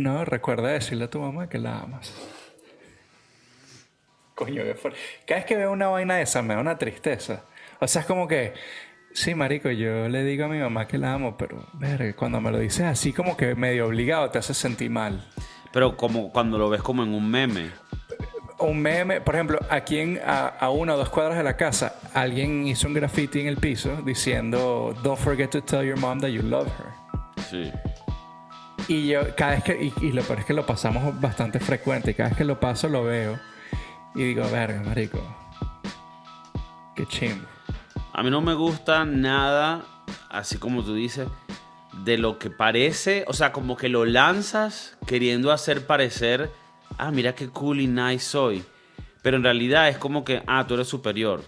No, recuerda decirle a tu mamá que la amas. Coño, qué fuerte. Cada vez que veo una vaina de esa me da una tristeza. O sea, es como que, sí, marico, yo le digo a mi mamá que la amo, pero, verga, cuando me lo dices así como que medio obligado te hace sentir mal. Pero como cuando lo ves como en un meme. Un meme, por ejemplo, aquí en, a, a una o dos cuadras de la casa, alguien hizo un graffiti en el piso diciendo, don't forget to tell your mom that you love her. Sí. Y yo, cada vez que, y, y lo peor es que lo pasamos bastante frecuente, y cada vez que lo paso lo veo y digo, verga, marico, qué chimbo. A mí no me gusta nada, así como tú dices, de lo que parece, o sea, como que lo lanzas queriendo hacer parecer, ah, mira qué cool y nice soy. Pero en realidad es como que, ah, tú eres superior.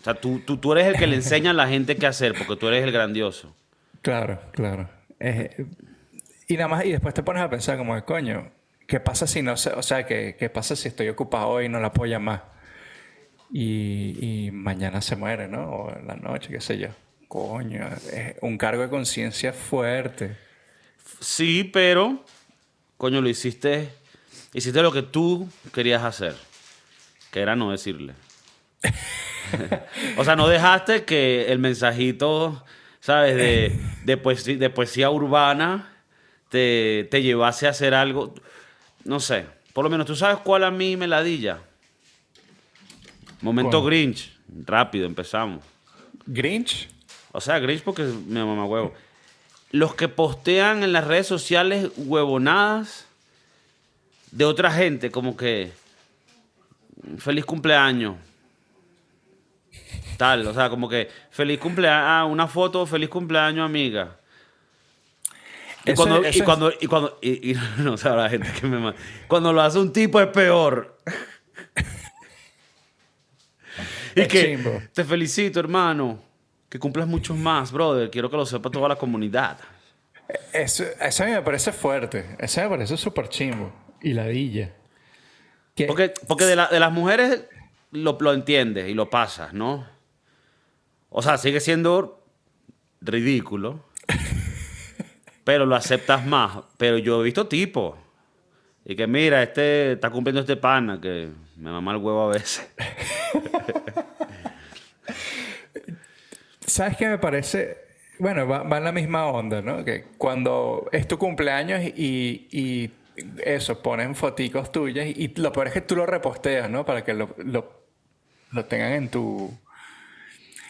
O sea, tú, tú, tú eres el que le enseña a la gente qué hacer, porque tú eres el grandioso. Claro, claro. Eh, y nada más, y después te pones a pensar como de coño, ¿qué pasa si no o sea, ¿qué, qué pasa si estoy ocupado hoy y no la puedo llamar? Y, y mañana se muere, ¿no? O en la noche, qué sé yo. Coño, es un cargo de conciencia fuerte. Sí, pero, coño, lo hiciste, hiciste lo que tú querías hacer, que era no decirle. o sea, no dejaste que el mensajito, ¿sabes? De, de, poesía, de poesía urbana te, te llevase a hacer algo, no sé, por lo menos tú sabes cuál a mí me ladilla. Momento. Grinch, rápido, empezamos. ¿Grinch? O sea, Grinch porque es mi mamá huevo. Los que postean en las redes sociales huevonadas de otra gente, como que feliz cumpleaños. Tal, o sea, como que feliz cumpleaños, ah, una foto, feliz cumpleaños, amiga. Y Eso- cuando, eso y cuando, y cuando, y, y no sabe la gente que me ma- Cuando lo hace un tipo es peor. y Es que chimbo. te felicito, hermano. Que cumplas muchos más, brother. Quiero que lo sepa toda la comunidad. Eso, eso a mí me parece fuerte. Eso me parece súper chimbo. Y ladilla. Que- Porque, porque de, la- de las mujeres lo, lo entiendes y lo pasas, ¿no? O sea, sigue siendo ridículo. Pero lo aceptas más. Pero yo he visto tipos. Y que mira, este está cumpliendo este pana que me mama el huevo a veces. ¿Sabes qué me parece? Bueno, va, en la misma onda, ¿no? Que cuando es tu cumpleaños y, y eso, ponen foticos tuyas y lo peor es que tú lo reposteas, ¿no? Para que lo, lo, lo tengan en tu...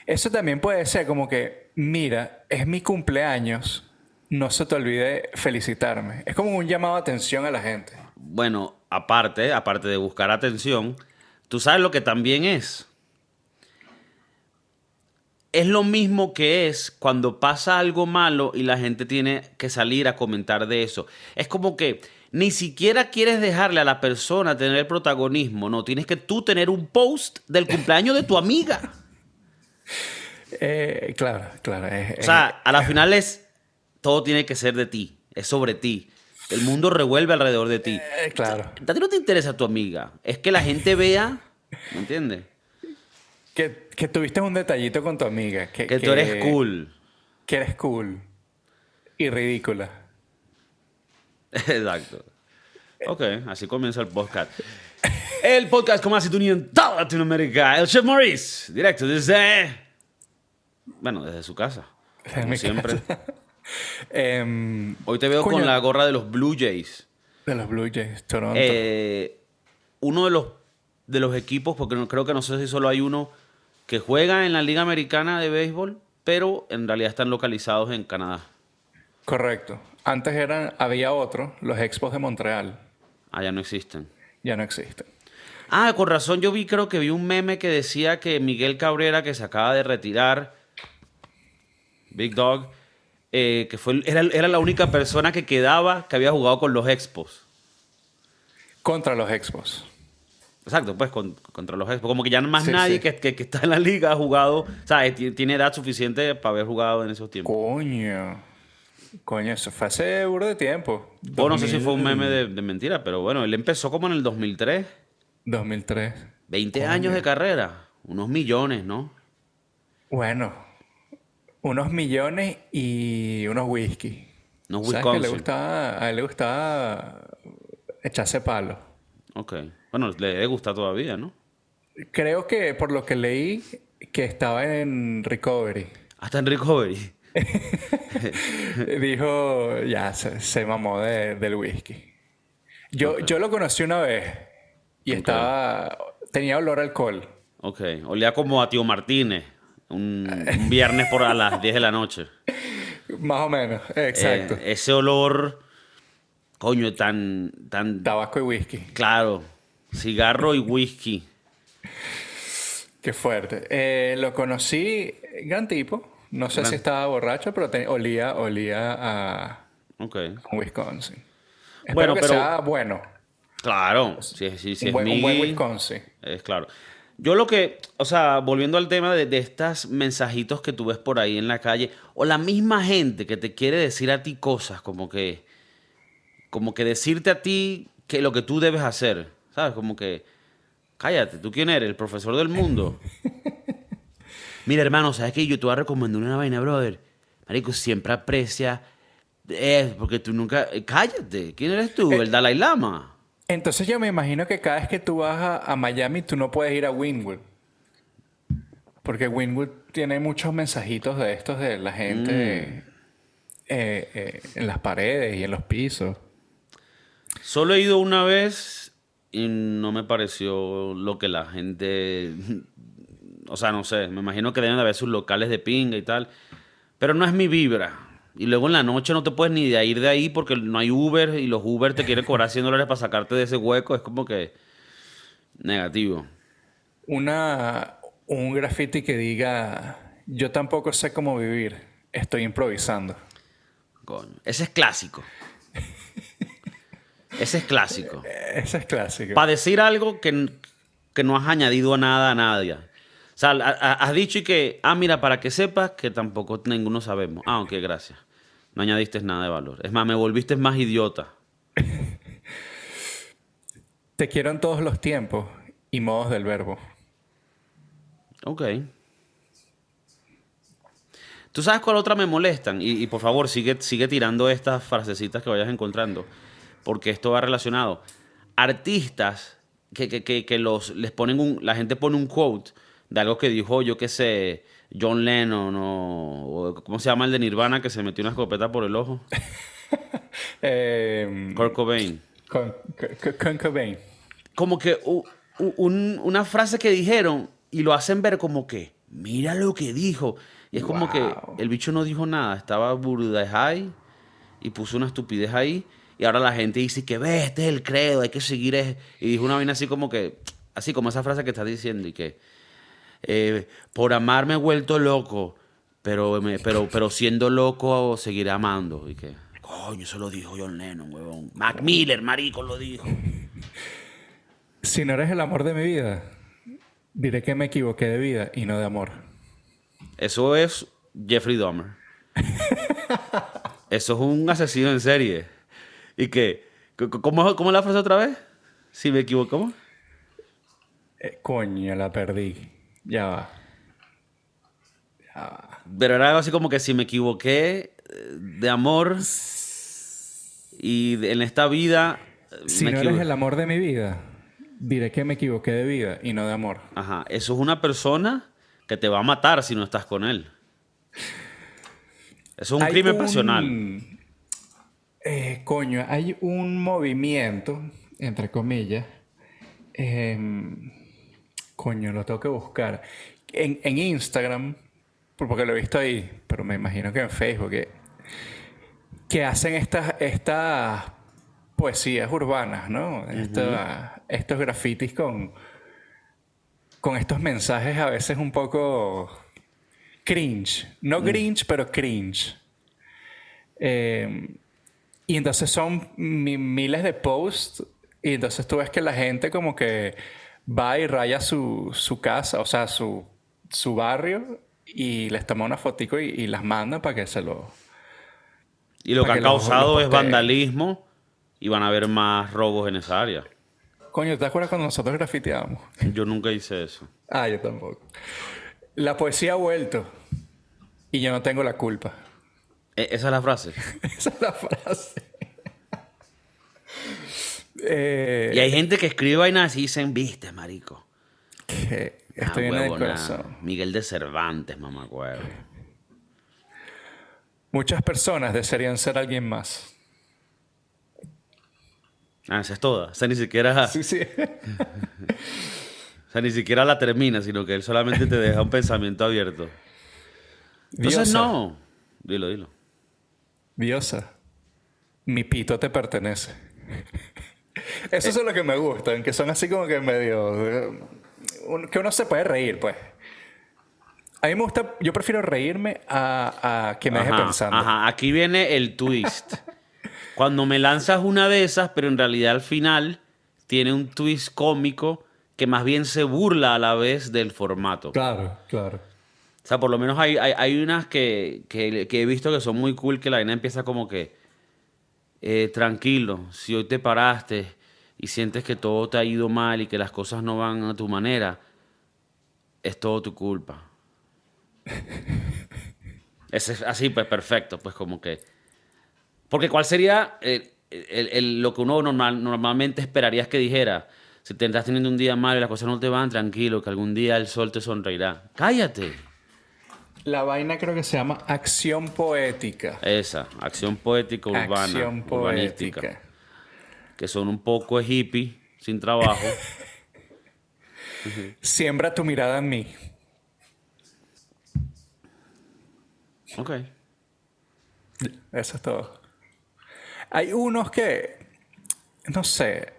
Eso también puede ser como que, mira, es mi cumpleaños, no se te olvide felicitarme. Es como un llamado de atención a la gente. Bueno, aparte, aparte de buscar atención, tú sabes lo que también es. Es lo mismo que es cuando pasa algo malo y la gente tiene que salir a comentar de eso. Es como que ni siquiera quieres dejarle a la persona tener el protagonismo, no, tienes que tú tener un post del cumpleaños de tu amiga. Eh, claro, claro. O sea, a la final es, todo tiene que ser de ti, es sobre ti. El mundo revuelve alrededor de ti. eh, claro. A ti no te interesa tu amiga. Es que la gente vea, ¿me entiendes? Que, que tuviste un detallito con tu amiga. Que, Que tú eres cool. Que eres cool. Y ridícula. Exacto. Ok, así comienza el podcast. El podcast con más sintonía en toda Latinoamérica. El Chef Maurice, directo desde... Bueno, desde su casa. Como siempre. casa. Em, Hoy te veo coño, con la gorra de los Blue Jays. De los Blue Jays, Toronto. Eh, uno de los, de los equipos, porque no, creo que no sé si solo hay uno, que juega en la Liga Americana de Béisbol, pero en realidad están localizados en Canadá. Correcto. Antes eran, había otro, los Expos de Montreal. Allá no existen. Ya no existen. Ah, con razón, yo vi, creo que vi un meme que decía que Miguel Cabrera, que se acaba de retirar, Big Dog, eh, que fue, era, era la única persona que quedaba que había jugado con los Expos. Contra los Expos. Exacto, pues con- contra los Expos. Como que ya más Sí, nadie sí. Que, que- que está en la liga ha jugado, o sea, eh, ti- tiene edad suficiente para haber jugado en esos tiempos. Coño. Coño, eso fue hace burro de tiempo. O no sé si 2000, fue un meme de, de mentira, pero bueno, él empezó como en el 2003. 2003. 20 Coño. años de carrera. Unos millones, ¿no? Bueno, unos millones y unos whisky. No ¿Sabes que le gustaba, a él le gustaba echarse palo? Ok. Bueno, le debe gustar todavía, ¿no? Creo que por lo que leí, que estaba en recovery. Hasta en recovery. Dijo, ya, se, se mamó de- del whisky. Yo, yo lo conocí una vez y estaba, tenía olor a alcohol. Ok. Olía como a Tío Martínez. Un, un viernes por a las 10 de la noche. Más o menos, exacto. Eh, ese olor, coño, tan, tan Tabaco y whisky. claro. Cigarro y whisky. Qué fuerte. Eh, lo conocí, gran tipo. No sé Gran. si estaba borracho, pero te- olía, olía a Wisconsin. Espero Bueno, que pero- sea bueno. Claro. Si un, es buen, un buen Wisconsin. Es claro. Yo lo que, o sea, volviendo al tema de, de estos mensajitos que tú ves por ahí en la calle, o la misma gente que te quiere decir a ti cosas, como que, como que decirte a ti que lo que tú debes hacer, ¿sabes? Como que, cállate, ¿tú quién eres? ¿El profesor del mundo? Mira, hermano, ¿sabes qué? Yo te voy a recomendar una vaina, brother. Marico, siempre aprecia, eh, porque tú nunca, eh, cállate, ¿quién eres tú? ¿El Dalai Lama? Entonces yo me imagino que cada vez que tú vas a, a Miami, tú no puedes ir a Wynwood. Porque Wynwood tiene muchos mensajitos de estos de la gente Mm. eh, eh, en las paredes y en los pisos. Solo he ido una vez y no me pareció lo que la gente... O sea, no sé, me imagino que deben de haber sus locales de pinga y tal. Pero no es mi vibra. Y luego en la noche no te puedes ni de ir de ahí porque no hay Uber y los Uber te quieren cobrar 100 dólares para sacarte de ese hueco. Es como que negativo. Una, un graffiti que diga, yo tampoco sé cómo vivir, estoy improvisando. Coño. Ese es clásico. Ese es clásico. Ese es clásico. Para decir algo que, que no has añadido a nada a nadie. O sea, has dicho y que, ah, mira, para que sepas que tampoco ninguno sabemos. Ah, ok, gracias. No añadiste nada de valor. Es más, me volviste más idiota. Te quiero en todos los tiempos y modos del verbo. Ok. ¿Tú sabes cuál otra me molestan? Y, y por favor, sigue, sigue tirando estas frasecitas que vayas encontrando. Porque esto va relacionado. Artistas que, que, que, que los, les ponen un... La gente pone un quote de algo que dijo, yo qué sé, John Lennon o, o ¿Cómo se llama el de Nirvana que se metió una escopeta por el ojo? Eh, Kurt Cobain. con, con, con Cobain. como que un- una frase que dijeron y lo hacen ver como que, mira lo que dijo. Y es como que el bicho no dijo nada, estaba burda high y puso una estupidez ahí. Y ahora la gente dice que ve, este es el credo, hay que seguir. es-". Y dijo una vaina así como que, así como esa frase que estás diciendo y que, eh, por amar me he vuelto loco, pero, me- pero, pero siendo loco seguiré amando. Y que, coño, eso lo dijo John Lennon, huevón. Mac Miller, marico, lo dijo. Si no eres el amor de mi vida, diré que me equivoqué de vida y no de amor. Eso es Jeffrey Dahmer. Eso es un asesino en serie. ¿Y qué? C- ¿Cómo, cómo es la frase otra vez? Si me equivoco. ¿cómo? Eh, coño, la perdí. Ya va. Ya va. Pero era algo así como que si me equivoqué eh, de amor y en esta vida eh, Si me no eres el amor de mi vida, diré que me equivoqué de vida y no de amor. Ajá, eso es una persona que te va a matar si no estás con él. Eso es un Hay crimen un- pasional. eh, coño, hay un movimiento, entre comillas. em, coño, lo tengo que buscar. En, en Instagram, por- porque lo he visto ahí, pero me imagino que en Facebook, que, que hacen estas, estas poesías urbanas, ¿no? Esta- estos grafitis con, con estos mensajes a veces un poco cringe. No grinch, pero cringe. Eh, y entonces son mi- miles de posts y entonces tú ves que la gente como que va y raya su, su casa, o sea, su, su barrio y les toma una fotico y, y las manda para que se lo... Y lo que ha causado es vandalismo y van a haber más robos en esa área. Coño, ¿te acuerdas cuando nosotros grafiteábamos? Yo nunca hice eso. Ah, yo tampoco. La poesía ha vuelto y yo no tengo la culpa. E- Esa es la frase. Esa es la frase. Eh, Y hay gente que escribe vainas y dicen, viste, marico. que Ah, esto viene del huevona. corazón. Miguel de Cervantes, mamá huevo. Muchas personas desearían ser alguien más. Ah, esa es toda. O sea, ni siquiera, Sí, sí. o sea, ni siquiera la termina, sino que él solamente te deja un pensamiento abierto. Entonces, Diosa, no. Dilo, dilo. Diosa, mi pito te pertenece. Eso es lo que me gustan, que son así como que medio... eh, que uno se puede reír, pues. A mí me gusta, yo prefiero reírme a, a que me deje pensando. Ajá, aquí viene el twist. Cuando me lanzas una de esas, pero en realidad al final tiene un twist cómico que más bien se burla a la vez del formato. Claro, claro. O sea, por lo menos hay, hay, hay unas que, que- que he visto que son muy cool, que la vaina empieza como que, eh, tranquilo, si hoy te paraste y sientes que todo te ha ido mal y que las cosas no van a tu manera, es todo tu culpa. Ese es así, pues perfecto, pues como que... Porque ¿cuál sería eh, el- el- lo que uno normal, normalmente esperarías que dijera? Si te estás teniendo un día mal y las cosas no te van, tranquilo, que algún día el sol te sonreirá. Cállate. La vaina creo que se llama acción poética. Esa, acción poética urbana, acción urbanística, poética. Que son un poco hippie, sin trabajo. Siembra tu mirada en mí. ok. Eso es todo. Hay unos que, no sé.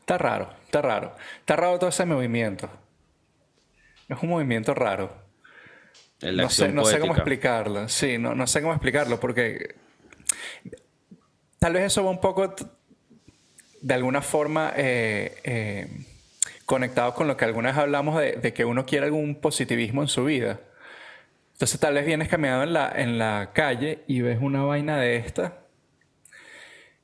Está raro, está raro. Está raro todo ese movimiento. Es un movimiento raro. No sé, no sé cómo explicarlo. Sí, no, no sé cómo explicarlo porque tal vez eso va un poco de alguna forma eh, eh, conectado con lo que alguna vez hablamos de, de que uno quiere algún positivismo en su vida. Entonces tal vez vienes caminando en la, en la calle y ves una vaina de esta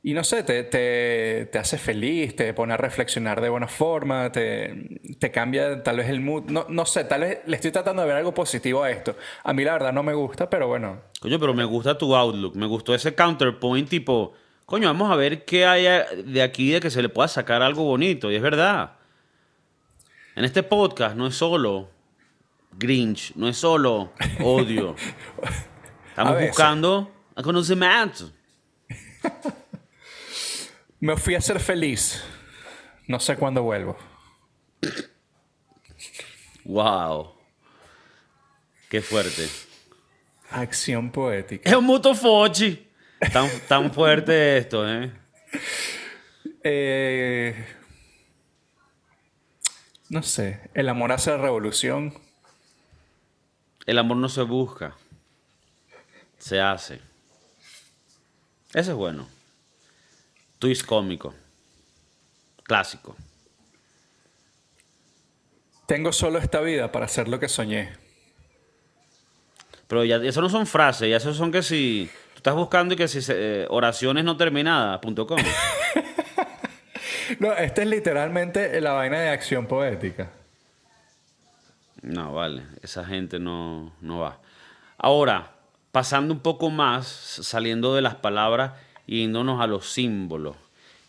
y no sé, te, te, te hace feliz, te pone a reflexionar de buena forma, te, te cambia tal vez el mood. No, no sé, tal vez le estoy tratando de ver algo positivo a esto. A mí la verdad no me gusta, pero bueno. Coño, pero me gusta tu outlook, me gustó ese counterpoint tipo, coño, vamos a ver qué hay de aquí de que se le pueda sacar algo bonito. Y es verdad. En este podcast no es solo Grinch, no es solo odio. Estamos buscando conocimiento. Me fui a ser feliz. No sé cuándo vuelvo. Wow. Qué fuerte. Acción poética. Es un muto fochi. Tan, tan fuerte esto, ¿eh? Eh, no sé. El amor hace la revolución. El amor no se busca. Se hace. Ese es bueno. Twist cómico. Clásico. Tengo solo esta vida para hacer lo que soñé. Pero ya eso no son frases, ya eso son que si tú estás buscando y que si eh, oraciones no terminadas, punto com. No, esta es literalmente la vaina de acción poética. No, vale, esa gente no, no va. Ahora, pasando un poco más, saliendo de las palabras y yéndonos a los símbolos.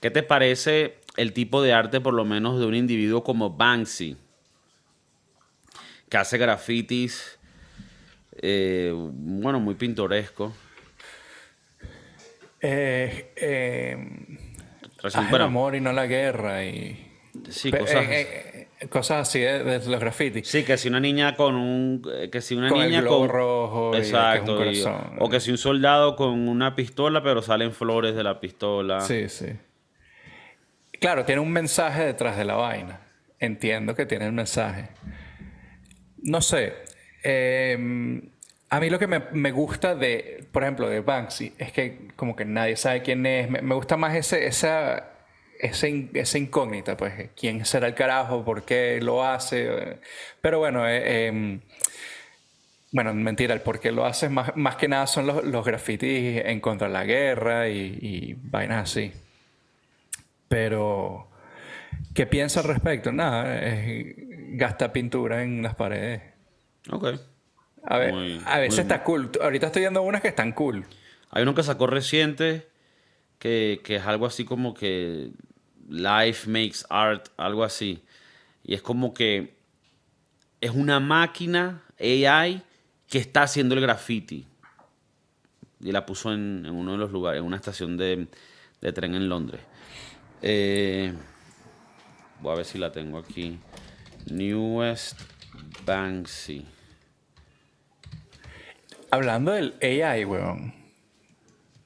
¿Qué te parece el tipo de arte, por lo menos, de un individuo como Banksy? Que hace grafitis, eh, bueno, muy pintoresco. Eh, eh, Recién- haz el amor y no la guerra y sí, cosas, eh, eh, cosas así de, de los grafitis. Sí, que si una niña con un. eh, Que si una Con el niña globo con. rojo y que es un Exacto. y- corazón. o que si un soldado con una pistola, pero salen flores de la pistola. Sí, sí. Claro, tiene un mensaje detrás de la vaina. Entiendo que tiene un mensaje. No sé. eh, a mí lo que me, me gusta de, por ejemplo, de Banksy es que como que nadie sabe quién es. Me, me gusta más ese, esa, ese in- esa incógnita, pues. ¿Quién será el carajo? ¿Por qué lo hace? Pero bueno, eh, em, bueno, mentira, el por qué lo hace más, más que nada son los, los grafitis en contra de la guerra y, y vainas así. Pero, ¿qué piensa al respecto? Nada, es- gasta pintura en las paredes. Ok. A, ver, Muy- a veces muy- está cool. Ahorita estoy viendo unas que están cool. Hay uno que sacó reciente que, que es algo así como que Life Makes Art, algo así. Y es como que es una máquina AI que está haciendo el graffiti. Y la puso en, uno de los lugares, en una estación de, de tren en Londres. Eh, voy a ver si la tengo aquí. Newest Banksy. Hablando del AI, weón.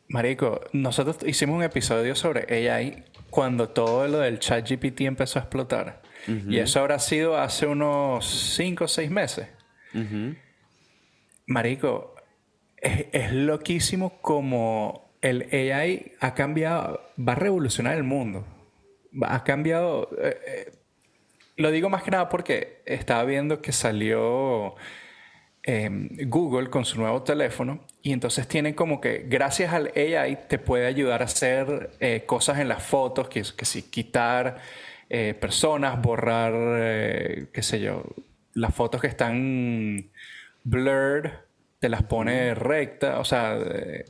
Marico, nosotros hicimos un episodio sobre AI cuando todo lo del chat GPT empezó a explotar. Y eso habrá sido hace unos 5 o 6 meses. Marico, es, es loquísimo como el AI ha cambiado, va a revolucionar el mundo. Ha cambiado... eh, eh, lo digo más que nada porque estaba viendo que salió eh, Google con su nuevo teléfono y entonces tiene como que gracias al AI te puede ayudar a hacer eh, cosas en las fotos, que, que sí, quitar eh, personas, borrar, eh, qué sé yo, las fotos que están blurred, te las pone recta, o sea, es,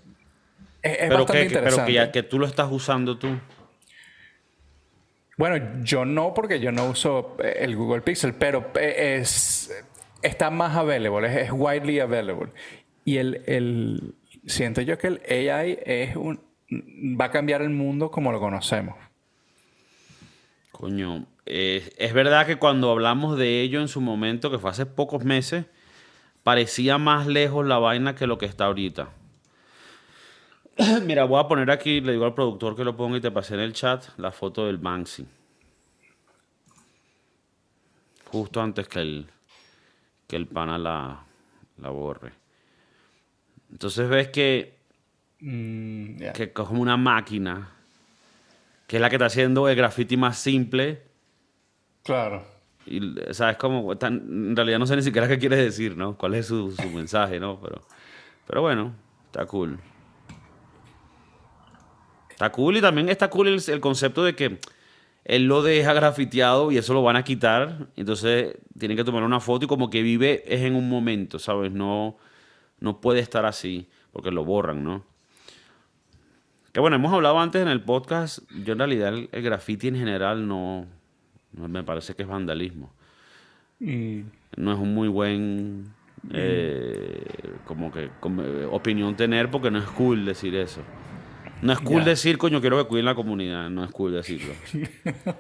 Pero, bastante que, que- pero interesante. que, ya, que tú lo estás usando tú. Bueno, yo no porque yo no uso el Google Pixel, pero es está más available, es, widely available. Y el, el siento yo que el AI es un va a cambiar el mundo como lo conocemos. Coño, es verdad que cuando hablamos de ello en su momento, que fue hace pocos meses, parecía más lejos la vaina que lo que está ahorita. Mira, voy a poner aquí, le digo al productor que lo ponga y te pasé en el chat la foto del Banksy. Justo antes que el, que el pana la, la borre. Entonces ves que Mm, que como una máquina, que es la que está haciendo el graffiti más simple. Claro. Y, ¿sabes? Como, tan- en realidad no sé ni siquiera qué quiere decir, ¿no? ¿Cuál es su, su mensaje, ¿no? Pero, pero bueno, está cool. Está cool y también está cool el, el concepto de que él lo deja grafiteado y eso lo van a quitar. Entonces tienen que tomar una foto y como que vive es en un momento, ¿sabes? No, no puede estar así porque lo borran, ¿no? Que bueno, hemos hablado antes en el podcast. Yo en realidad el, el graffiti en general no, no me parece que es vandalismo. Mm, No es un muy buen eh, como que como, eh, opinión tener porque no es cool decir eso. No es cool Ya. decir, coño, quiero que cuiden la comunidad. No es cool decirlo.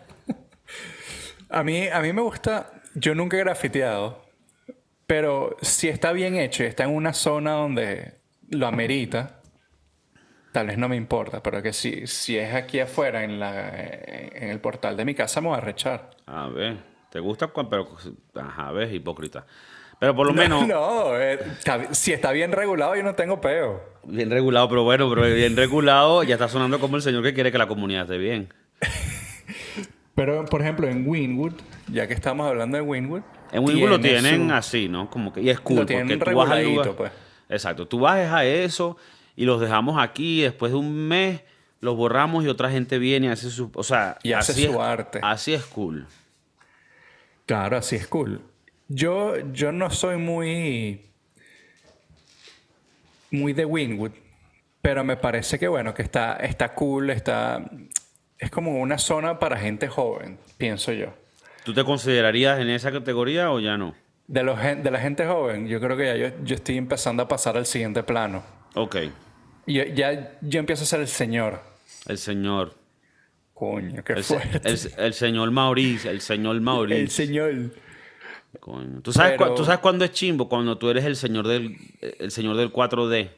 A mí, a mí me gusta, yo nunca he grafiteado, pero si está bien hecho y está en una zona donde lo amerita, tal vez no me importa, pero que si, si es aquí afuera, en, la, en el portal de mi casa, me voy a rechar. A ver, ¿te gusta? Pero, ajá, ves, hipócrita. Pero por lo menos, No, eh, está- si está bien regulado, yo no tengo peo. bien regulado, pero bueno, pero bien regulado, ya está sonando como el señor que quiere que la comunidad esté bien. Pero, por ejemplo, en Winwood, ya que estamos hablando de Winwood, En Winwood lo tiene tienen su- así, ¿no? Como que, y es cool, Lo tienen porque tú vas al lugar. pues. Exacto, tú vas a eso y los dejamos aquí, y después de un mes los borramos y otra gente viene y hace su. O sea, Y hace así su es- arte. Así es cool. Claro, así es cool. Yo, yo no soy muy. muy de Winwood, pero me parece que bueno, que está, está cool, está. Es como una zona para gente joven, pienso yo. ¿Tú te considerarías en esa categoría o ya no? De, los, de la gente joven, yo creo que ya yo, yo estoy empezando a pasar al siguiente plano. Ok, Y yo- ya yo empiezo a ser el señor. el señor. Coño, qué El, fuerte. el- el señor Maurice, el señor Maurice. El señor. Coño. ¿Tú, sabes Pero- ¿Tú sabes cuándo es chimbo? Cuando tú eres el señor del, el señor del 4D.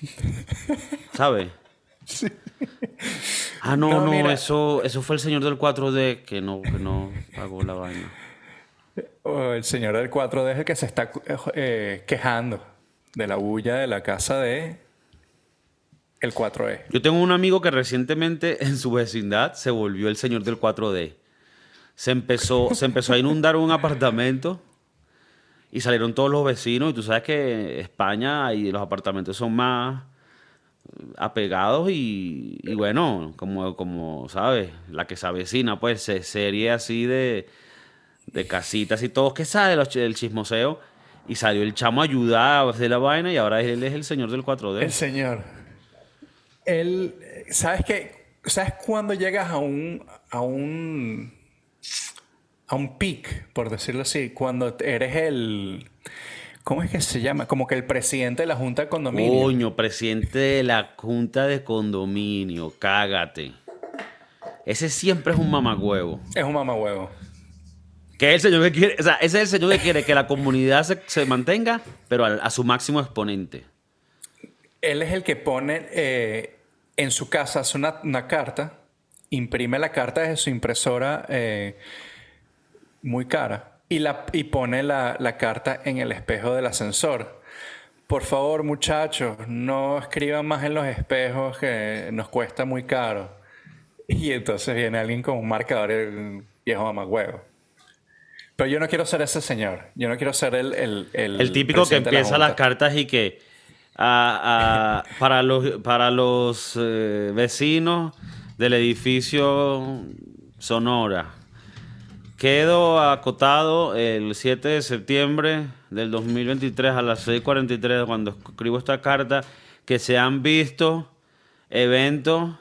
¿Sabes? Ah, no, No, eso, eso fue el señor del 4D que no, que no pagó la vaina. O el señor del 4D es el que se está eh, quejando de la bulla de la casa de el 4E. Yo tengo un amigo que recientemente en su vecindad se volvió el señor del 4D. Se empezó, se empezó a inundar un apartamento y salieron todos los vecinos. Y tú sabes que España y los apartamentos son más apegados y, y bueno, como, como sabes, la que se avecina, pues se- serie así de, de casitas y todos que sabe el chismoseo. Y salió el chamo a ayudar a hacer la vaina y ahora él es el señor del 4D. El señor. Él, ¿sabes qué? ¿Sabes cuándo llegas a un, a un, a un peak, por decirlo así? Cuando eres el, ¿cómo es que se llama? Como que el presidente de la Junta de Condominio. Coño, presidente de la Junta de Condominio, cágate. Ese siempre es un mamagüevo. Es un mamagüevo. Que es el señor que quiere, o sea, ese es el señor que quiere que la comunidad se, se mantenga, pero a, a su máximo exponente. Él es el que pone eh, en su casa, hace una, una carta, imprime la carta desde su impresora eh, muy cara y, la, y pone la, la carta en el espejo del ascensor. Por favor, muchachos, no escriban más en los espejos que nos cuesta muy caro. Y entonces viene alguien con un marcador, el viejo mamagüevo. Pero yo no quiero ser ese señor. Yo no quiero ser el... El, el, El típico que de la empieza las cartas y que ah, ah, para los, para los eh, vecinos del edificio Sonora. Quedo acotado el 7 de septiembre del 2023 a las 6.43 cuando escribo esta carta que se han visto eventos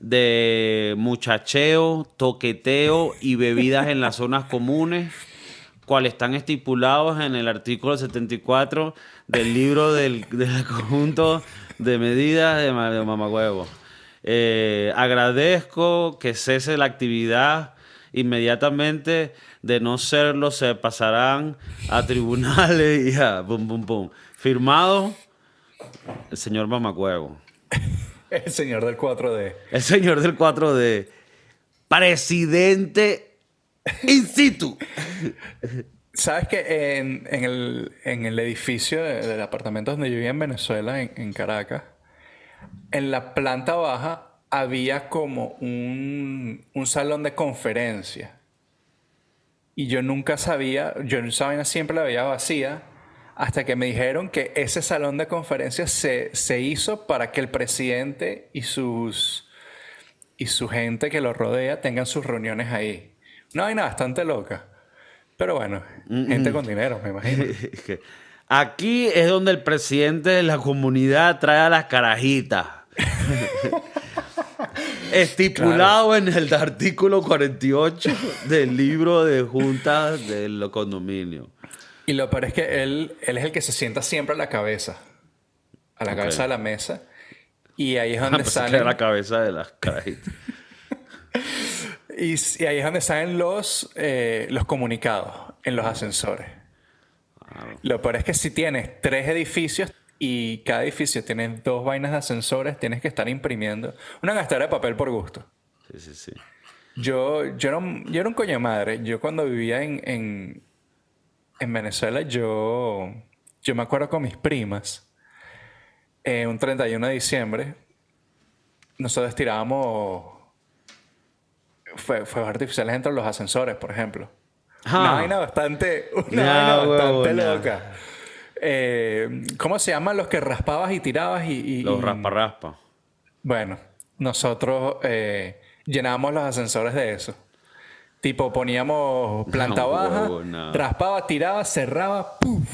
de muchacheo, toqueteo y bebidas en las zonas comunes, cuales están estipulados en el artículo 74 del libro del, conjunto de medidas de, de mamagüevo. Eh, agradezco que cese la actividad inmediatamente. De no serlo, se pasarán a tribunales y a pum, pum, pum. Firmado el señor Mamacuevo. El señor del 4D. El señor del 4D. Presidente in situ. ¿Sabes que en, en el, en el edificio de- del apartamento donde yo vivía en Venezuela, en, en Caracas, en la planta baja había como un, un salón de conferencia. Y yo nunca sabía, yo esa vaina siempre la veía vacía, hasta que me dijeron que ese salón de conferencias se, se hizo para que el presidente y sus, y su gente que lo rodea tengan sus reuniones ahí. Una vaina bastante loca. Pero bueno, gente con dinero, me imagino. Aquí es donde el presidente de la comunidad trae a las carajitas. Estipulado en el artículo 48 del libro de juntas del condominio. Y lo peor es que él, él es el que se sienta siempre a la cabeza. A la cabeza de la mesa. Y ahí es Ah, donde que salen. era la cabeza de las carajitas. Y, y ahí es donde salen los, eh, los comunicados en los ascensores. Lo peor es que si tienes tres edificios y cada edificio tiene dos vainas de ascensores, tienes que estar imprimiendo una gastadera de papel por gusto. Sí, sí, sí. Yo, yo, no, yo era un coño de madre. Yo cuando vivía en, en, en Venezuela, yo, yo me acuerdo con mis primas, eh, un 31 de diciembre, nosotros tirábamos fue- fuegos artificiales entre los ascensores, por ejemplo. Una Ah. vaina bastante, una vaina bastante loca. Eh, ¿Cómo se llaman los que raspabas y tirabas y... y- Los raspa-raspa. bueno, nosotros eh, llenábamos los ascensores de eso. Tipo, poníamos planta No, baja, huevo, raspaba, tiraba, cerraba, ¡puf!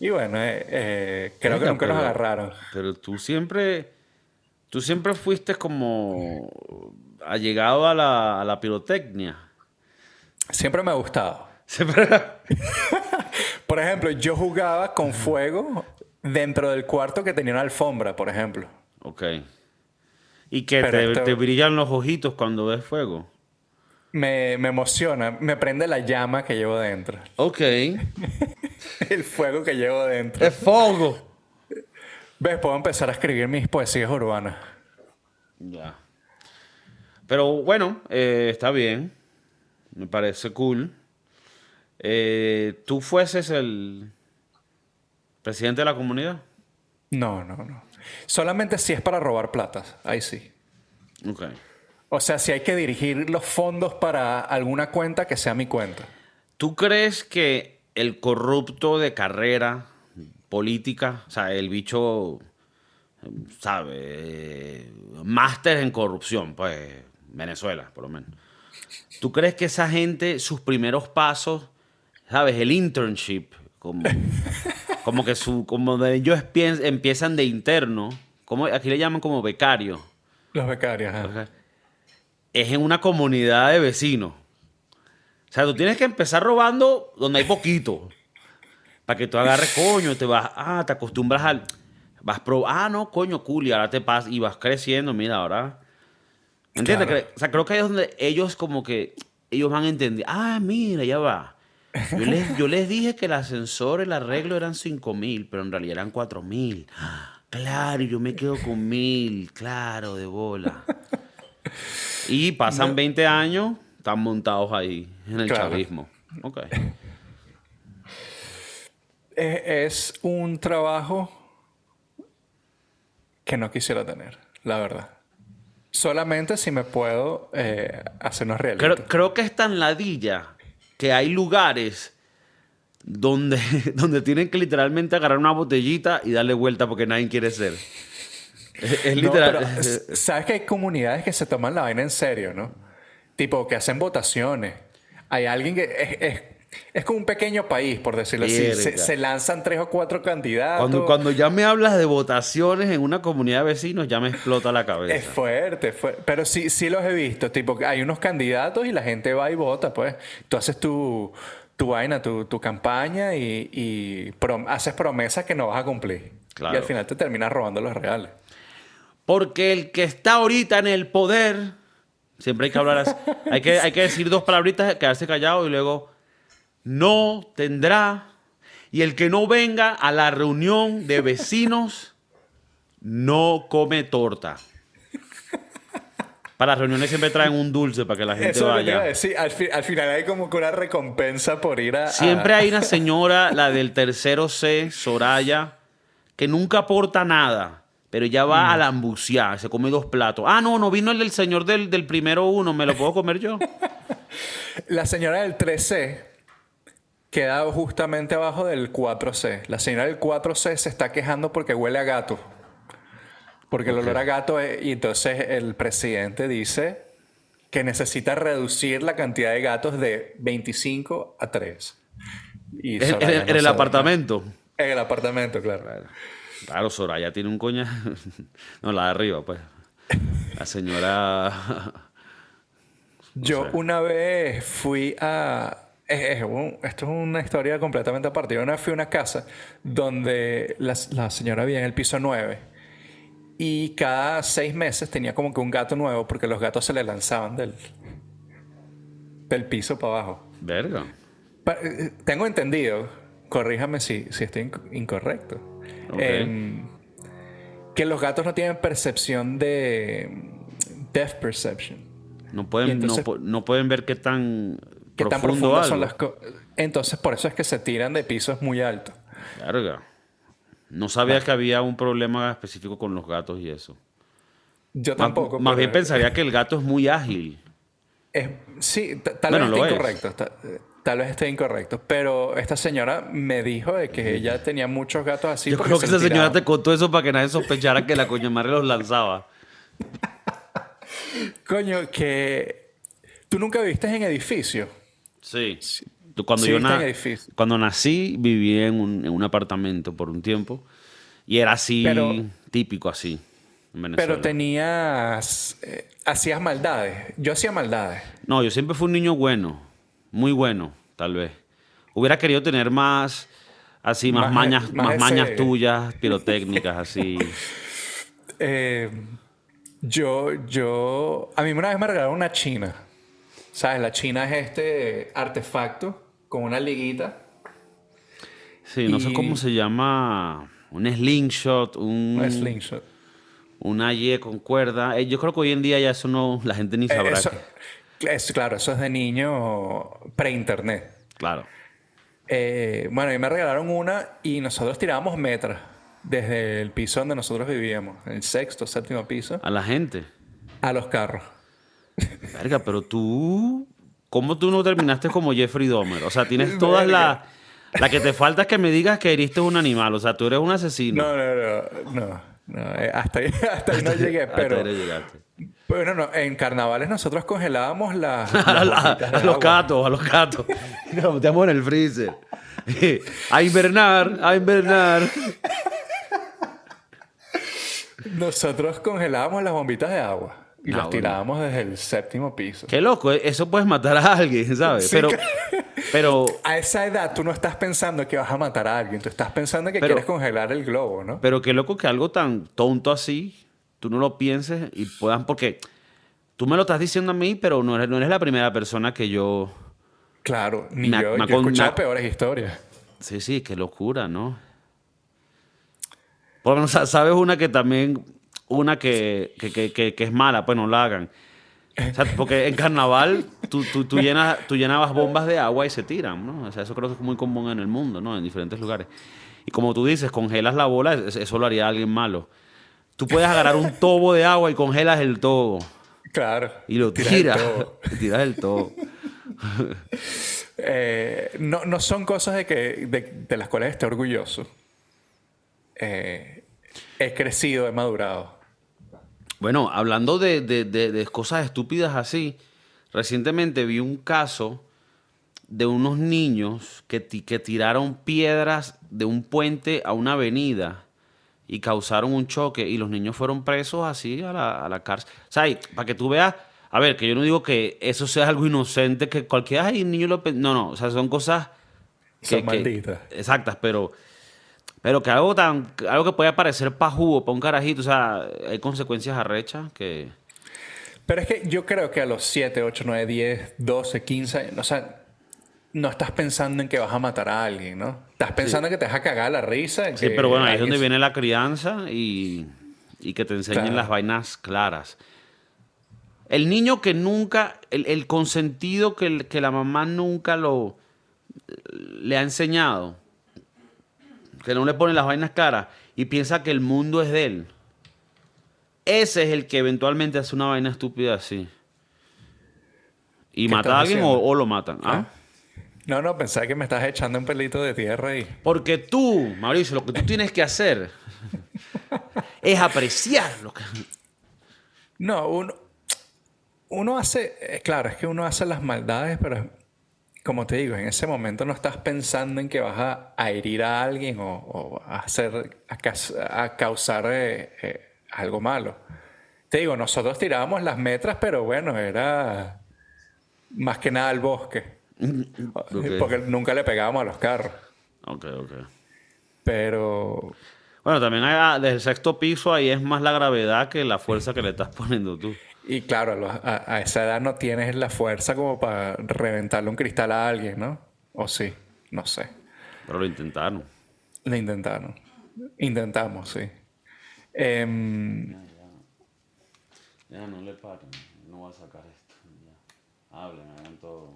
Y bueno, eh, creo que nunca nos pero- agarraron. Pero tú siempre, tú siempre fuiste como allegado a la, a la pirotecnia. Siempre me ha gustado. Siempre. Por ejemplo, yo jugaba con fuego dentro del cuarto que tenía una alfombra, por ejemplo. ok. Y que te, esto- te brillan los ojitos cuando ves fuego. Me, me emociona, me prende la llama que llevo dentro. Ok. El fuego que llevo dentro. Es fuego. ¿Ves? Puedo empezar a escribir mis poesías urbanas. Ya. Pero bueno, eh, está bien. Me parece cool. Eh, ¿Tú fueses el presidente de la comunidad? No, no, no. Solamente si es para robar platas, ahí sí. Ok. O sea, si hay que dirigir los fondos para alguna cuenta, que sea mi cuenta. ¿Tú crees que el corrupto de carrera política, o sea, el bicho, sabe, eh, máster en corrupción, pues, Venezuela, por lo menos. ¿Tú crees que esa gente, sus primeros pasos, sabes, el internship, Como, como que su, como de ellos empiezan de interno. Como, aquí le llaman como becario. Los becarios. ajá. Es en una comunidad de vecinos. O sea, tú tienes que empezar robando donde hay poquito. Para que tú agarres, coño, te vas, ah, te acostumbras al. Vas pro, ah, no, coño, cool, y ahora te pasas y vas creciendo, mira, ahora. ¿Entiendes? Claro. O sea, creo que ahí es donde ellos como que, ellos van a entender, ah, mira, ya va. Yo les, yo les dije que el ascensor, el arreglo eran 5 mil, pero en realidad eran 4 mil. Claro, yo me quedo con mil, claro, de bola. Y pasan 20 años, están montados ahí, en el Claro. chavismo. Ok. Es un trabajo que no quisiera tener, la verdad. Solamente si me puedo eh, hacer unos reality. Creo, creo que es tan ladilla que hay lugares donde, donde tienen que literalmente agarrar una botellita y darle vuelta porque nadie quiere ser. Es, es No, literal. pero, sabes que hay comunidades que se toman la vaina en serio, ¿no? Tipo, que hacen votaciones. Hay alguien que es, es, es como un pequeño país, por decirlo así. Se, lanzan tres o cuatro candidatos. Cuando, cuando ya me hablas de votaciones en una comunidad de vecinos, ya me explota la Es cabeza. fuerte, fue- pero sí, sí los he visto. Tipo, hay unos candidatos y la gente va y vota, pues. Tú haces tu, tu vaina, tu, tu campaña y, y prom- haces promesas que no vas a cumplir. Claro. Y al final te terminas robando los reales. Porque el que está ahorita en el poder, siempre hay que hablar así. Hay que, hay que decir dos palabritas, quedarse callado y luego, no tendrá. Y el que no venga a la reunión de vecinos, no come torta. Para las reuniones siempre traen un dulce para que la gente Eso vaya. decir. Al, fi- al final hay como que una recompensa por ir a... Siempre hay una señora, la del tercero C, Soraya, que nunca aporta nada, pero ya va a la ambuciar, se come dos platos. Ah, no, no vino el del señor del, del primero uno, ¿me lo puedo comer yo? La señora del 3C queda justamente abajo del 4C. La señora del 4C se está quejando porque huele a gato. Porque el olor a gato es... Y entonces el presidente dice que necesita reducir la cantidad de gatos de 25 a 3. Y En, no el apartamento. En el apartamento, claro. Claro, Soraya tiene un coña. No, la de arriba, pues. La señora. Yo sé. una vez fui a... es- es un- esto es una historia completamente aparte. Yo una vez fui a una casa donde la, la señora vivía en el piso 9 y cada seis meses tenía como que un gato nuevo porque los gatos se le lanzaban del, del piso para abajo. Verga. Pa- eh, tengo entendido, corríjame si, si estoy inc- incorrecto, em, que los gatos no tienen percepción de... Depth perception. No pueden, entonces- no pueden ver qué tan que tan profundas son las cosas. Entonces, por eso es que se tiran de pisos muy altos. Verga. No sabía que había un problema específico con los gatos y eso. Yo tampoco. Más bien pensaría que el gato es muy ágil. es- sí, tal Bueno, vez esté es. incorrecto. ta- Tal vez esté incorrecto. Pero esta señora me dijo de que ella tenía muchos gatos así. Yo creo que se esa señora te contó eso para que nadie sospechara que la coña madre los lanzaba. Coño, que. ¿Tú nunca viviste en edificio? Sí. Cuando, Sí, yo na- cuando nací, viví en un, en un apartamento por un tiempo. Y era así, Pero- típico así, en Venezuela. Pero tenías. eh, hacías maldades. Yo hacía maldades. No, yo siempre fui un niño bueno. Muy bueno, tal vez. Hubiera querido tener más, así, más, Más- mañas, más mañas tuyas, pirotécnicas, así. Eh, yo, yo, a mí una vez me regalaron una china. ¿Sabes? La china es este artefacto con una liguita, Sí, no sé cómo se llama. Un slingshot, un, un slingshot. una Y con cuerda. Eh, Yo creo que hoy en día ya eso no, la gente ni Eh, sabrá. eso, que- es, claro, eso es de niño pre-internet. claro. Eh, bueno, y me regalaron una y nosotros tirábamos metras desde el piso donde nosotros vivíamos, el sexto, séptimo piso, A la gente. a los carros. Verga, pero tú. ¿Cómo tú no terminaste como Jeffrey Dahmer? O sea, tienes todas las. La que te falta es que me digas que heriste un animal. O sea, tú eres un asesino. No, no, no, no. no, eh, hasta, ahí, hasta ahí no llegué, Hasta pero... ahí llegaste. Bueno, no, en carnavales nosotros congelábamos las... A, la- a los gatos, a los gatos. Nos lo metemos en el freezer. a invernar, a invernar. Nosotros congelábamos las bombitas de agua y Ah, las tirábamos desde el séptimo piso. Qué loco, ¿eh? eso puedes matar a alguien, ¿sabes? Sí, pero, pero, A esa edad tú no estás pensando que vas a matar a alguien, tú estás pensando que Pero- quieres congelar el globo, ¿no? pero qué loco que algo tan tonto así, tú no lo pienses y puedan, porque tú me lo estás diciendo a mí, pero no eres, no eres la primera persona que yo... Claro, ni Me- yo, me yo he escuchado peores historias. Sí, sí, qué locura, ¿no? Por lo menos, sa- ¿sabes una que también, una que, que, que- que- es mala? Pues no la hagan. O sea, porque en carnaval tú, tú, tú, llenas, tú llenabas bombas de agua y se tiran, ¿no? O sea, eso creo que es muy común en el mundo, ¿no? En diferentes lugares. Y como tú dices, congelas la bola, es- eso lo haría alguien malo. Tú puedes agarrar un tobo de agua y congelas el tobo. Claro. Y lo tiras tiras. tiras el tobo. Eh, no, no son cosas de, que, de, de las cuales esté orgulloso. Eh, he crecido, he madurado. Bueno, hablando de, de- de- de cosas estúpidas así, recientemente vi un caso de unos niños que, que tiraron piedras de un puente a una avenida y causaron un choque y los niños fueron presos así a la, a la cárcel. O sea, y para que tú veas, a ver, que yo no digo que eso sea algo inocente, que cualquier ay, niño lo... pe-". No, no, o sea, son cosas... Son malditas. Exactas, pero... Pero que algo tan algo que puede parecer pajugo para un carajito, o sea, hay consecuencias arrechas que Pero es que yo creo que a los 7, 8, 9, 10, 12, 15 años, o sea, no estás pensando en que vas a matar a alguien, ¿no? Estás pensando que te vas a cagar la risa. Sí, pero bueno, ahí es donde viene la crianza y, y que te enseñen Claro. las vainas claras. El niño que nunca, el, el consentido que, el- que la mamá nunca lo le ha enseñado, que no le pone las vainas claras y piensa que el mundo es de él. Ese es el que eventualmente hace una vaina estúpida así. Y ¿Qué mata a alguien o, lo matan. ¿ah? No, no, pensaba que me estás echando un pelito de tierra y... Porque tú, Mauricio, lo que tú tienes que hacer es apreciar lo que... No, uno, uno hace, eh, claro, es que uno hace las maldades, pero como te digo, en ese momento no estás pensando en que vas a, a herir a alguien o, o a hacer, a, causar eh, eh, algo malo. Te digo, nosotros tirábamos las metras, pero bueno, era más que nada al bosque. Porque nunca le pegábamos a los carros. Ok, ok. Pero Bueno, también hay, ah, desde el sexto piso ahí es más la gravedad que la fuerza que le estás poniendo tú. Y claro, a, a- esa edad no tienes la fuerza como para reventarle un cristal a alguien, ¿no? O sí, no sé. Pero lo intentaron. Lo intentaron. Intentamos, sí. Em, Ya, no le paren. No voy a sacar esto. Ya. Hablen, hagan todo.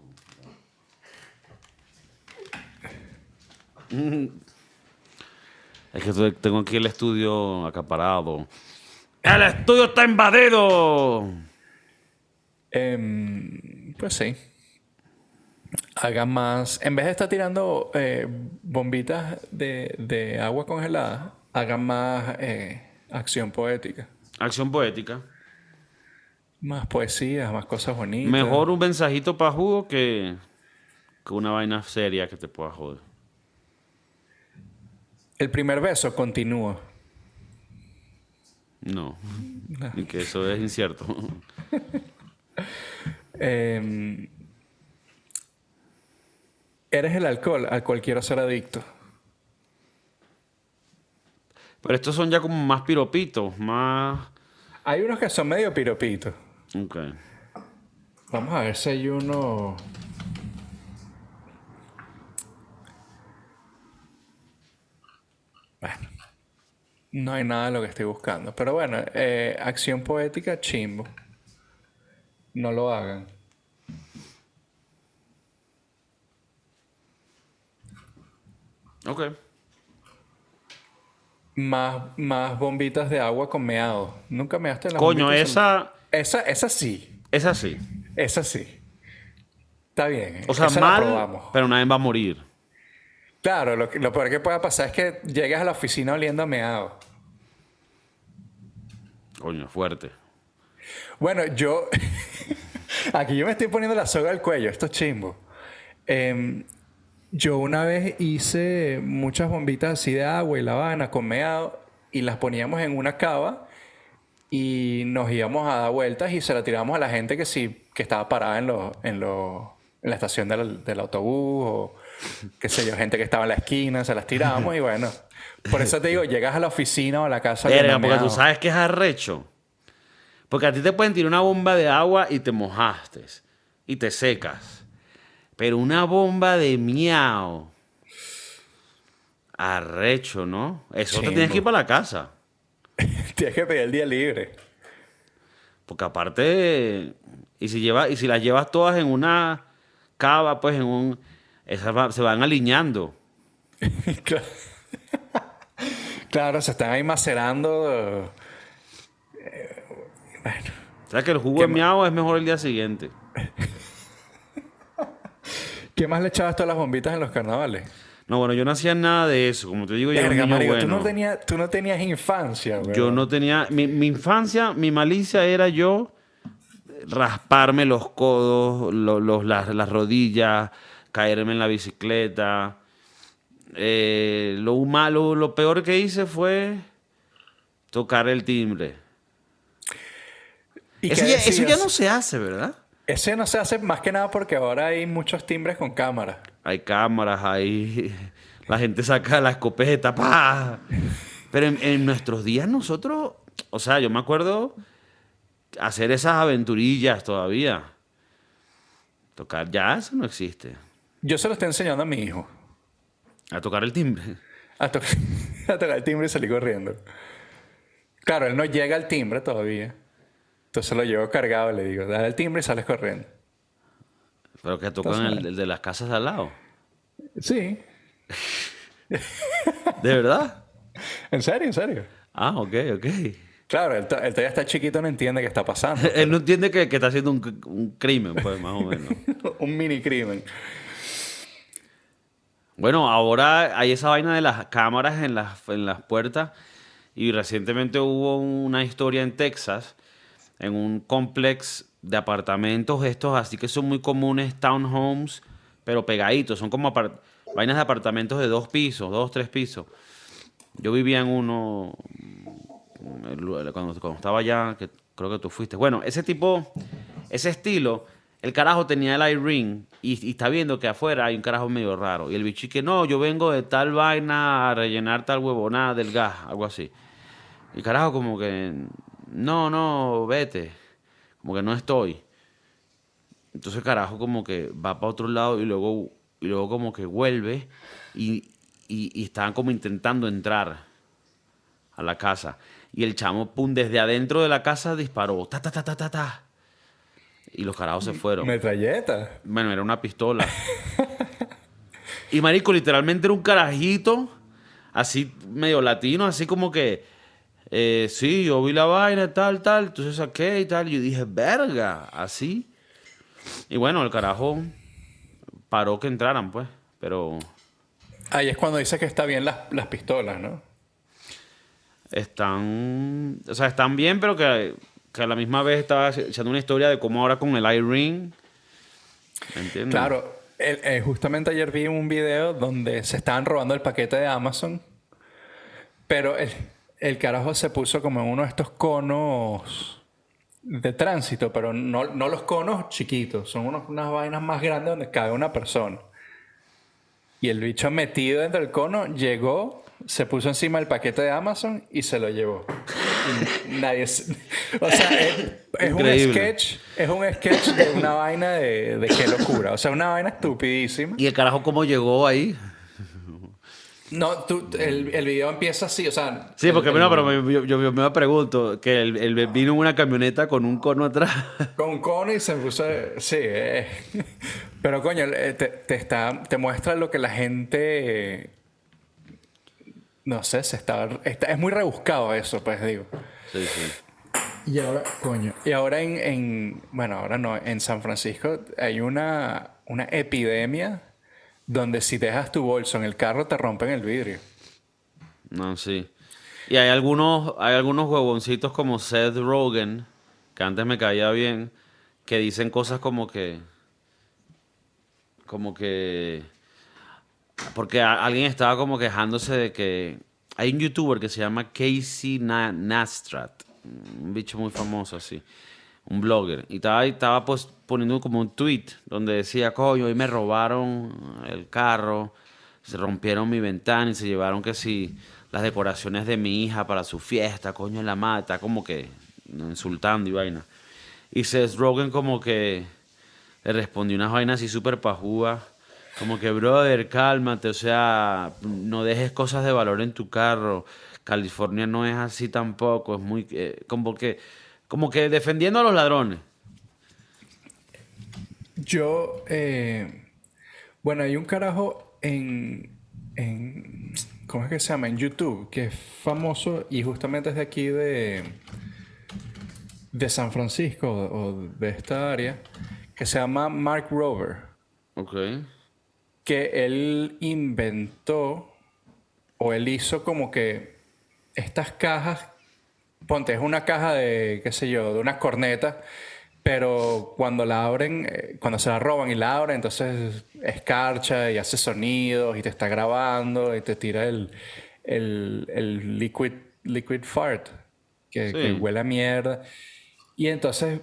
Es que tengo aquí el estudio acaparado. ¡El estudio está invadido! em, pues sí. Hagan más. En vez de estar tirando eh, bombitas de, de agua congelada, hagan más eh, acción poética. Acción poética. Más poesía, más cosas bonitas. Mejor un mensajito para jugo que, que una vaina seria que te pueda joder. El primer beso continúa. No. Y que eso es incierto. Em, eres el alcohol al cual quiero ser adicto. Pero estos son ya como más piropitos, más. Hay unos que son medio piropitos. Ok. Vamos a ver si hay uno. No hay nada de lo que estoy buscando. Pero bueno, eh, acción poética, chimbo. No lo hagan. Ok. Más, más bombitas de agua con meado. Nunca measte en las Coño, esa. Esa, esa sí. Es así. Esa sí. Está bien. O sea, esa la mal, pero nadie va a morir. Claro, lo, que- lo peor que pueda pasar es que llegues a la oficina oliendo a meado. Coño, fuerte. Bueno, yo. Aquí yo me estoy poniendo la soga al cuello, esto es chimbo. Em, Yo una vez hice muchas bombitas así de agua y la habana con meado y las poníamos en una cava y nos íbamos a dar vueltas y se la tirábamos a la gente que sí, que estaba parada en, lo, en, lo, en la estación del, del autobús o qué sé yo, gente que estaba en la esquina, se las tirábamos y bueno. Por eso te digo, llegas a la oficina o a la casa. Verga, porque tú sabes que es arrecho. Porque a ti te pueden tirar una bomba de agua y te mojaste. Y te secas. Pero una bomba de miau. Arrecho, ¿no? Eso te tienes que ir para la casa. Tienes que pedir el día libre. Porque aparte, y si, lleva, y si las llevas todas en una cava, pues en un... Esas va- se van alineando. Claro. Claro, se están ahí macerando. eh, Bueno, O sea que el jugo ¿Qué de miau es mejor el día siguiente. ¿qué más le echabas todas las bombitas en los carnavales? No, bueno, yo no hacía nada de eso. Como te digo, yo Verga, niño marico, tú, no tenías, tú no tenías infancia, güey. Yo no tenía. Mi, mi infancia, mi malicia era yo rasparme los codos, lo- los- las, las rodillas, caerme en la bicicleta. Eh, lo malo, lo peor que hice fue tocar el timbre. ¿Y Eso ya, eso no se hace, ¿verdad? Ese no se hace más que nada porque ahora hay muchos timbres con cámara. Hay cámaras ahí, la gente saca la escopeta, ¡pa! Pero en, en nuestros días nosotros, o sea, yo me acuerdo hacer esas aventurillas todavía. Tocar, ya eso no existe. Yo se lo estoy enseñando a mi hijo. A tocar el timbre. A, to- a tocar el timbre y salir corriendo. Claro, él no llega al timbre todavía. Entonces lo llevo cargado y le digo, dale el timbre y sales corriendo. Pero que tocan el, el de las casas de al lado. Sí. ¿De verdad? ¿En serio? ¿En serio? Ah, ok, ok. Claro, él, to- él todavía está chiquito, no entiende qué está pasando. Él no entiende que, que está haciendo un, un crimen, pues, más o menos. Un mini crimen. Bueno, ahora hay esa vaina de las cámaras en las, en las puertas y recientemente hubo una historia en Texas, en un complex de apartamentos, estos así que son muy comunes, townhomes, pero pegaditos, son como vainas de apartamentos de dos pisos, dos, tres pisos. Yo vivía en uno mm, cuando, cuando estaba allá, que creo que tú fuiste. Bueno, ese tipo, ese estilo, el carajo tenía el iRing y, y está viendo que afuera hay un carajo medio raro. Y el bicho que no, yo vengo de tal vaina a rellenar tal huevonada del gas, algo así. Y el carajo como que, no, no, vete. Como que no estoy. Entonces el carajo como que va para otro lado y luego, y luego como que vuelve y, y, y como intentando entrar a la casa. Y el chamo, pum, desde adentro de la casa disparó. Ta, ta, ta, ta, ta, ta. Y los carajos se fueron. Metralleta. Bueno, era una pistola. y marico, literalmente era un carajito, así medio latino, así como que, eh, sí, yo vi la vaina, tal, tal, entonces saqué y tal. Y yo dije, verga, así. Y bueno, el carajo paró que entraran, pues. Pero Ahí es cuando dice que está bien las, las pistolas, ¿no? están, o sea, están bien, pero que, que a la misma vez estaba echando una historia de cómo ahora con el iRing, ¿me entiendes? Claro, el- eh, justamente ayer vi un video donde se estaban robando el paquete de Amazon, pero el, el carajo se puso como en uno de estos conos de tránsito, pero no, no los conos chiquitos, son unos- unas vainas más grandes donde cabe una persona. Y el bicho metido dentro del cono llegó, se puso encima del paquete de Amazon y se lo llevó. Nadie. se- O sea, es, es un sketch, es un sketch de una vaina de, de qué locura. O sea, una vaina estupidísima. ¿Y el carajo cómo llegó ahí? No, tú, el, el video empieza así, o sea. Sí, porque el- no, el- pero me- yo, yo- me pregunto que él, él vino en una camioneta con un cono atrás. Con un cono y se puso. Sí, eh. pero coño, eh, te, te está, te muestra lo que la gente. No sé, se está, está- Es muy rebuscado eso, pues digo. Sí, sí. Y ahora, coño. Y ahora en, en- bueno, ahora no, en San Francisco hay una, una epidemia donde si dejas tu bolso en el carro te rompen el vidrio. No, sí. Y hay algunos, hay algunos huevoncitos como Seth Rogen, que antes me caía bien, que dicen cosas como que. Como que. Porque alguien estaba como quejándose de que hay un youtuber que se llama Casey Na- Nastrat, un bicho muy famoso así, un blogger, y estaba, estaba pues poniendo como un tweet donde decía, coño, hoy me robaron el carro, se rompieron mi ventana y se llevaron que si las decoraciones de mi hija para su fiesta, coño, en la madre, está como que insultando y vaina. Y Seth Rogen como que le respondió unas vainas así súper pajúas. Como que, brother, cálmate, o sea, no dejes cosas de valor en tu carro. California no es así tampoco, es muy... eh, como que como que defendiendo a los ladrones. Yo, eh, bueno, hay un carajo en, en, ¿cómo es que se llama? En YouTube, que es famoso y justamente es de aquí de, de San Francisco o de esta área, que se llama Mark Rover, Ok. Que él inventó o él hizo como que estas cajas, ponte, es una caja de, qué sé yo, de unas cornetas, pero cuando la abren, eh, cuando se la roban y la abren, entonces escarcha y hace sonidos y te está grabando y te tira el, el, el liquid, liquid fart, que, Sí. que huele a mierda. Y entonces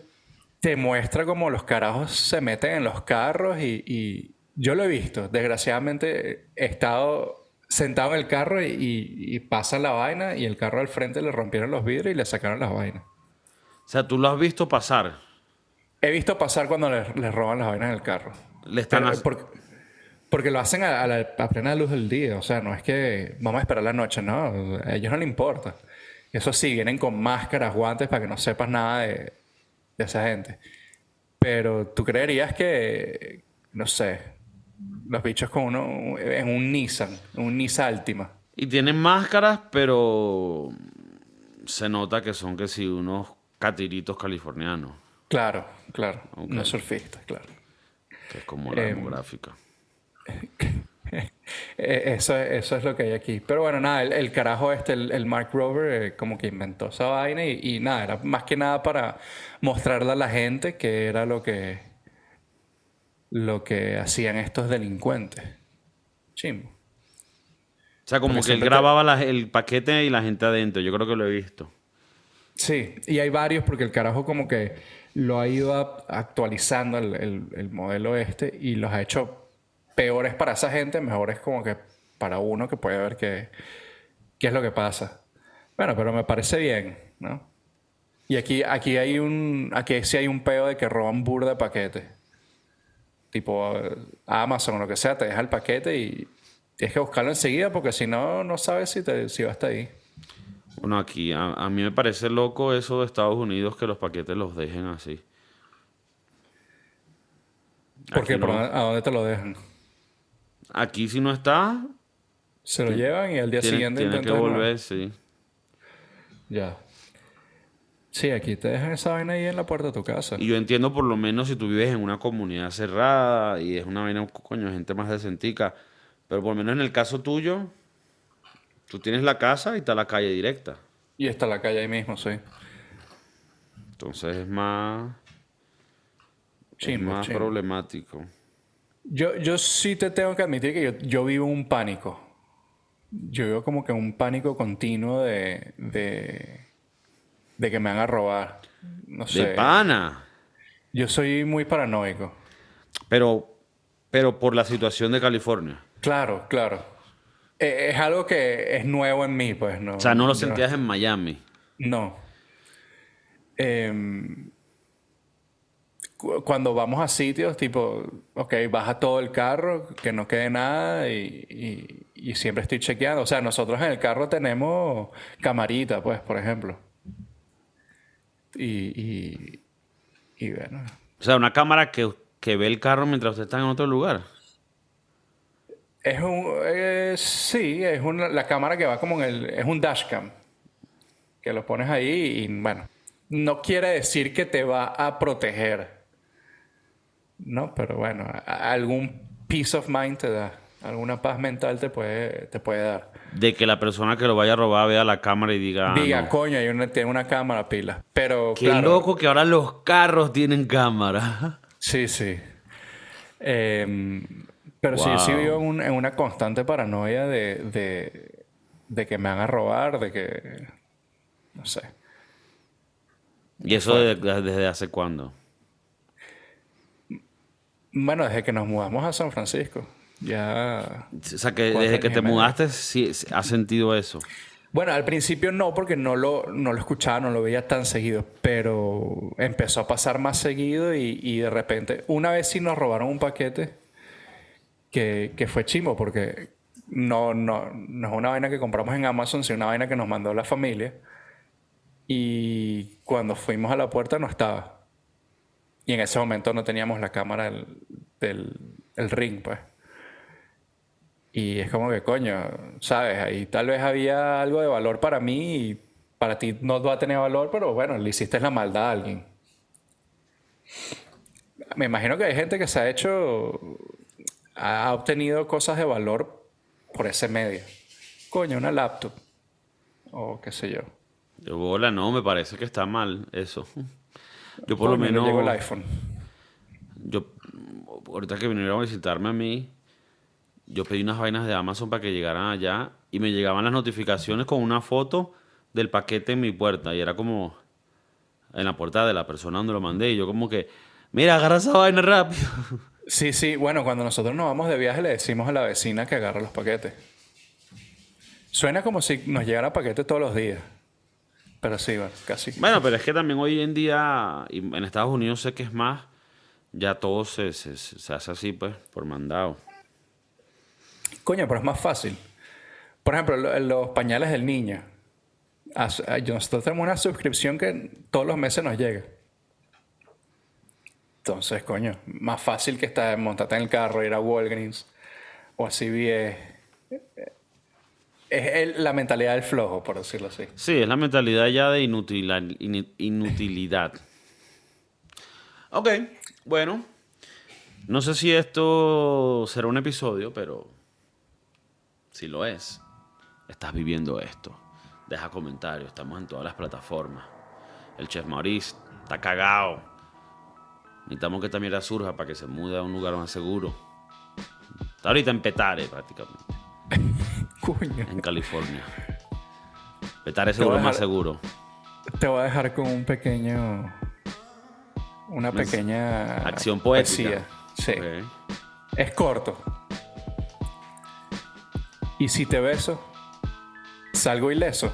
te muestra como los carajos se meten en los carros y, y yo lo he visto. Desgraciadamente he estado sentado en el carro y, y, pasa la vaina y el carro al frente le rompieron los vidrios y le sacaron las vainas. O sea, tú lo has visto pasar. He visto pasar cuando le, le roban las vainas del carro. Le están Pero, porque, porque lo hacen a, a la, a plena luz del día. O sea, no es que vamos a esperar la noche, no. A ellos no les importa. Eso sí, vienen con máscaras, guantes para que no sepas nada de, de esa gente. Pero tú creerías que, no sé, los bichos con uno en un Nissan, un Nissan Altima. Y tienen máscaras, pero se nota que son que sí unos catiritos californianos, Claro, claro. Ok. No surfistas, claro. que es como la Em, demográfica. Eh, Eso, es- eso es lo que hay aquí. Pero bueno, nada, el, el carajo este, el, el Mark Rover, eh, como que inventó esa vaina y, y nada, era más que nada para mostrarle a la gente que era lo que, lo que hacían estos delincuentes. Chimbo. O sea, como porque que él grababa la- el paquete y la gente adentro. Yo creo que lo he visto. Sí, y hay varios porque el carajo como que lo ha ido a- actualizando el, el- el modelo este y los ha hecho peores para esa gente, mejores como que para uno que puede ver qué, qué es lo que pasa. Bueno, pero me parece bien, ¿no? Y aquí, aquí hay un, aquí sí hay un peo de que roban burda de paquetes. Tipo Amazon o lo que sea, te deja el paquete y tienes que buscarlo enseguida porque si no, no sabes si, te, si va hasta ahí. Bueno, aquí a, a mí me parece loco eso de Estados Unidos que los paquetes los dejen así. No. ¿por dónde- ¿a dónde te lo dejan? Aquí si no está, Se lo llevan y al día tiene, siguiente tiene que volver, sí. Ya. Sí, aquí te dejan esa vaina ahí en la puerta de tu casa. Y yo entiendo por lo menos si tú vives en una comunidad cerrada y es una vaina, coño, gente más decentica. Pero por lo menos en el caso tuyo, tú tienes la casa y está la calle directa. Y está la calle ahí mismo, sí. Entonces es más, es Chimbo, más chimbo. problemático. Yo, yo sí te tengo que admitir que yo, yo vivo un pánico. Yo vivo como que un pánico continuo de, de, de que me van a robar. No De sé. pana. Yo soy muy paranoico. Pero, pero por la situación de California. Claro, claro. Eh, es algo que es nuevo en mí, pues. No, O sea, no lo sentías en Miami. No. Em, cu- cuando vamos a sitios, tipo, ok, baja todo el carro, que no quede nada y, y- y siempre estoy chequeando. O sea, nosotros en el carro tenemos camarita, pues, por ejemplo. Y, y, y bueno, O sea, una cámara que, que ve el carro mientras usted está en otro lugar. es un, eh, sí, es una, la cámara que va como en el, es un dashcam, que lo pones ahí y bueno, no quiere decir que te va a proteger, ¿no? Pero bueno, algún peace of mind te da, alguna paz mental te puede, te puede dar. De que la persona que lo vaya a robar vea la cámara y diga. ah, Diga, no. coño, hay una, tiene una cámara pila. Pero Qué claro, loco que ahora los carros tienen cámara. Sí, sí. Em, Pero sí, sí vivo en, un- en una constante paranoia de, de, de que me van a robar, de que... No sé. ¿Y eso de- desde hace cuándo? Bueno, desde que nos mudamos a San Francisco. Ya... O sea, que desde que te medio. mudaste, sí, has sentido eso. Bueno, al principio no, porque no lo, no lo escuchaba, no lo veía tan seguido, pero empezó a pasar más seguido y, y de repente, una vez sí nos robaron un paquete que, que fue chimo, porque no, no, no es una vaina que compramos en Amazon, sino una vaina que nos mandó la familia. Y cuando fuimos a la puerta no estaba. Y en ese momento no teníamos la cámara del, del el ring, pues. Y es como que, coño, ¿sabes? Ahí tal vez había algo de valor para mí y para ti no va a tener valor, pero bueno, le hiciste la maldad a alguien. Me imagino que hay gente que se ha hecho, ha obtenido cosas de valor por ese medio. Coño, una laptop. O qué sé yo. Yo, bola, no, me parece que está mal eso. Yo por lo menos... llegó el iPhone. Yo, ahorita que vinieron a visitarme a mí, yo pedí unas vainas de Amazon para que llegaran allá y me llegaban las notificaciones con una foto del paquete en mi puerta y era como en la puerta de la persona donde lo mandé y yo como que, mira, agarra esa vaina rápido. Sí, sí, bueno, cuando nosotros nos vamos de viaje le decimos a la vecina que agarra los paquetes. Suena como si nos llegara paquete todos los días. Pero sí, bueno, casi. Bueno, pero es que también hoy en día, y en Estados Unidos sé que es más, ya todo se, se, se hace así, pues, por mandado. Coño, pero es más fácil. Por ejemplo, lo- los pañales del niño. Ah, Nosotros tenemos una suscripción que todos los meses nos llega. Entonces, coño, más fácil que estar montarte en el carro, ir a Walgreens o a CVS. Es la mentalidad del flojo, por decirlo así. Sí, es la mentalidad ya de inutilidad. Ok, bueno. No sé si esto será un episodio, pero si lo es, estás viviendo esto. Deja comentarios, estamos en todas las plataformas. El Chef Maurice está cagado. Necesitamos que esta mierda surja para que se mude a un lugar más seguro. Está ahorita en Petare, prácticamente, Coño. en California. Petare Te seguro es más seguro. Te voy a dejar con un pequeño. Una pequeña. Acción poética. poesía. Sí. Es corto. ¿Y si te beso? ¿Salgo ileso?